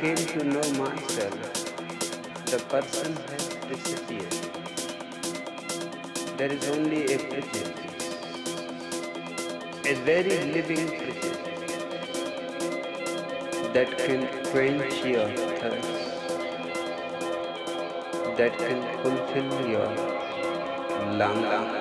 came to know myself, the person has disappeared. There is only a prejudice, a very living prejudice that can quench your thirst, that can fulfill your longing.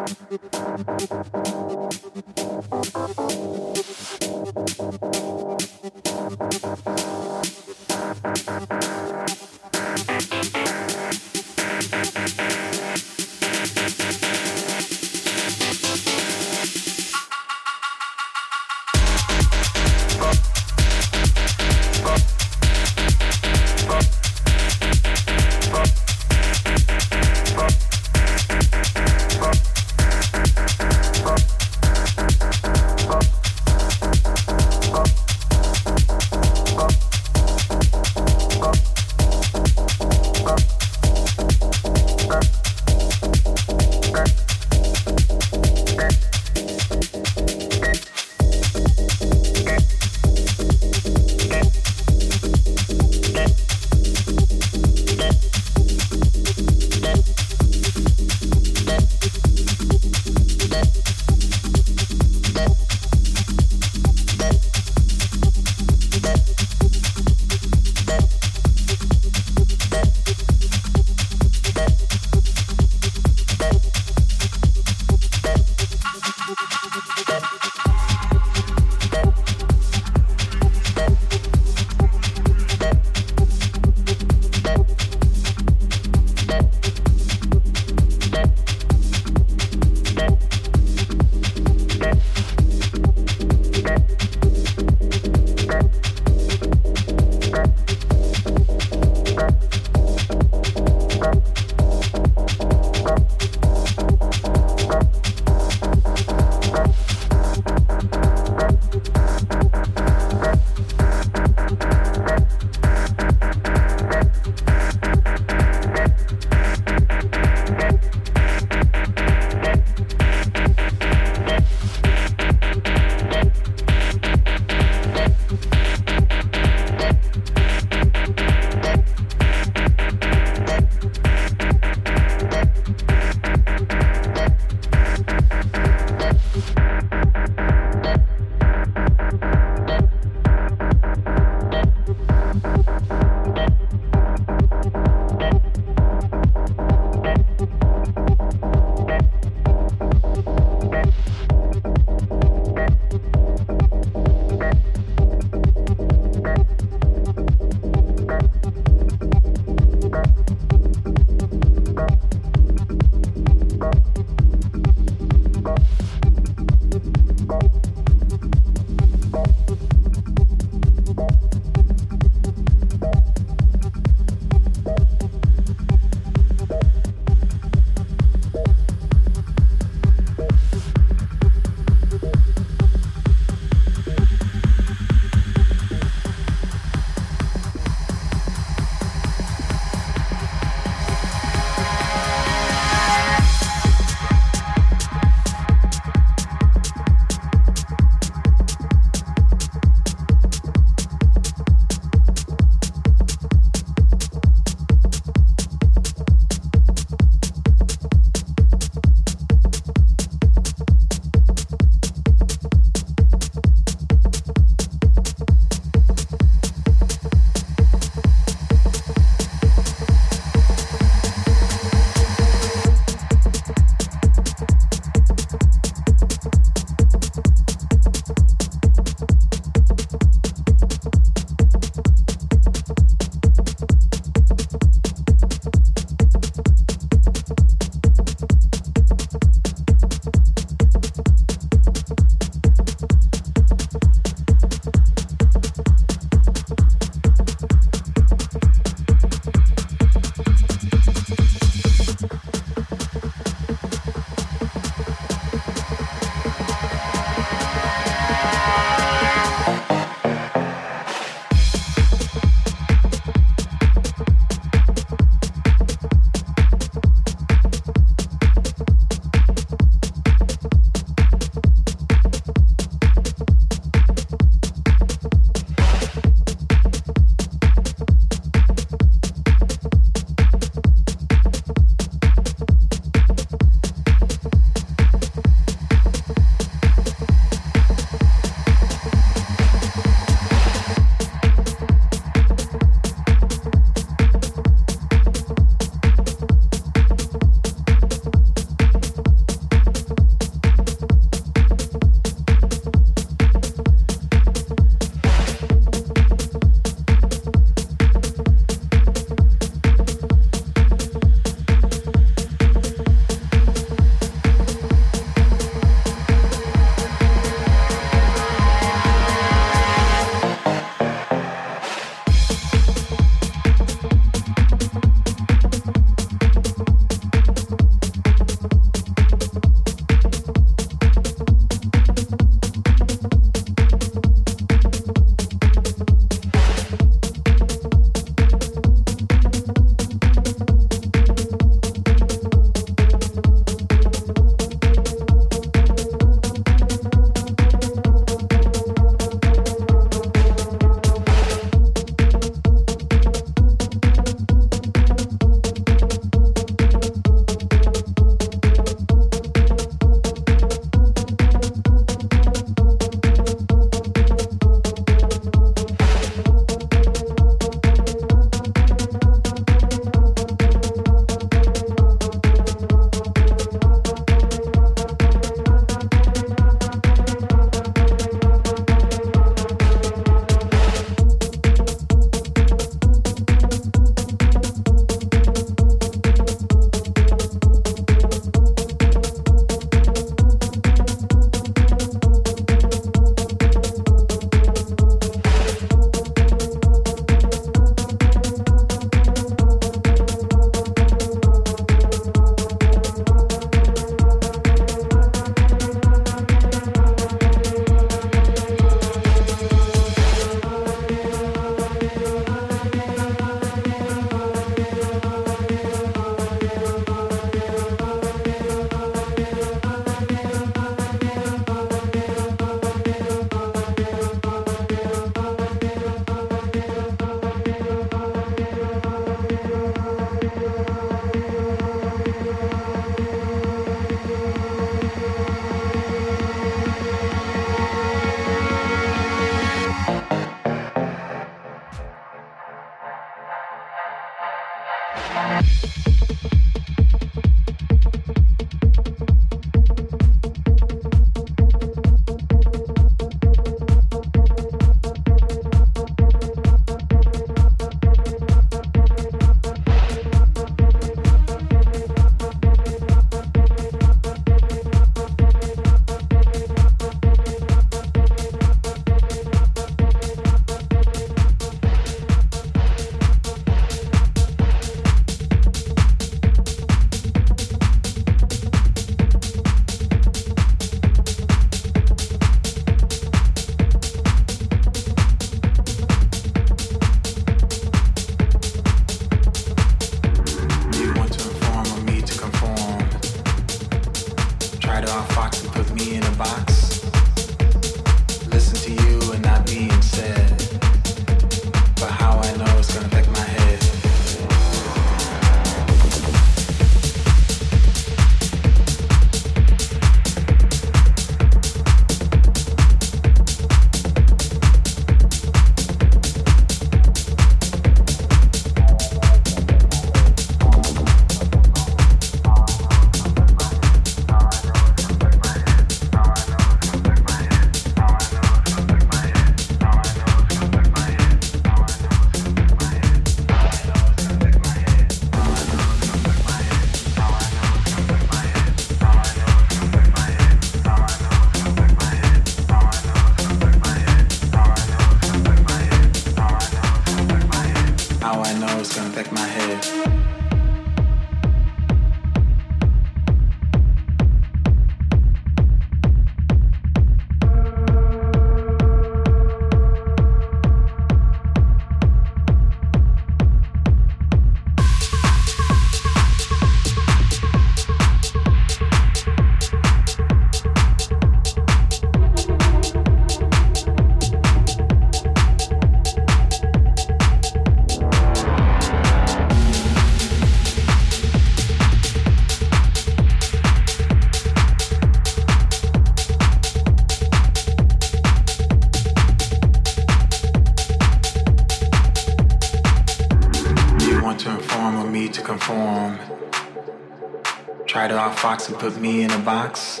And put me in a box.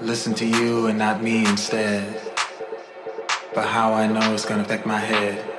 Listen to you and not me instead. But how I know it's gonna affect my head.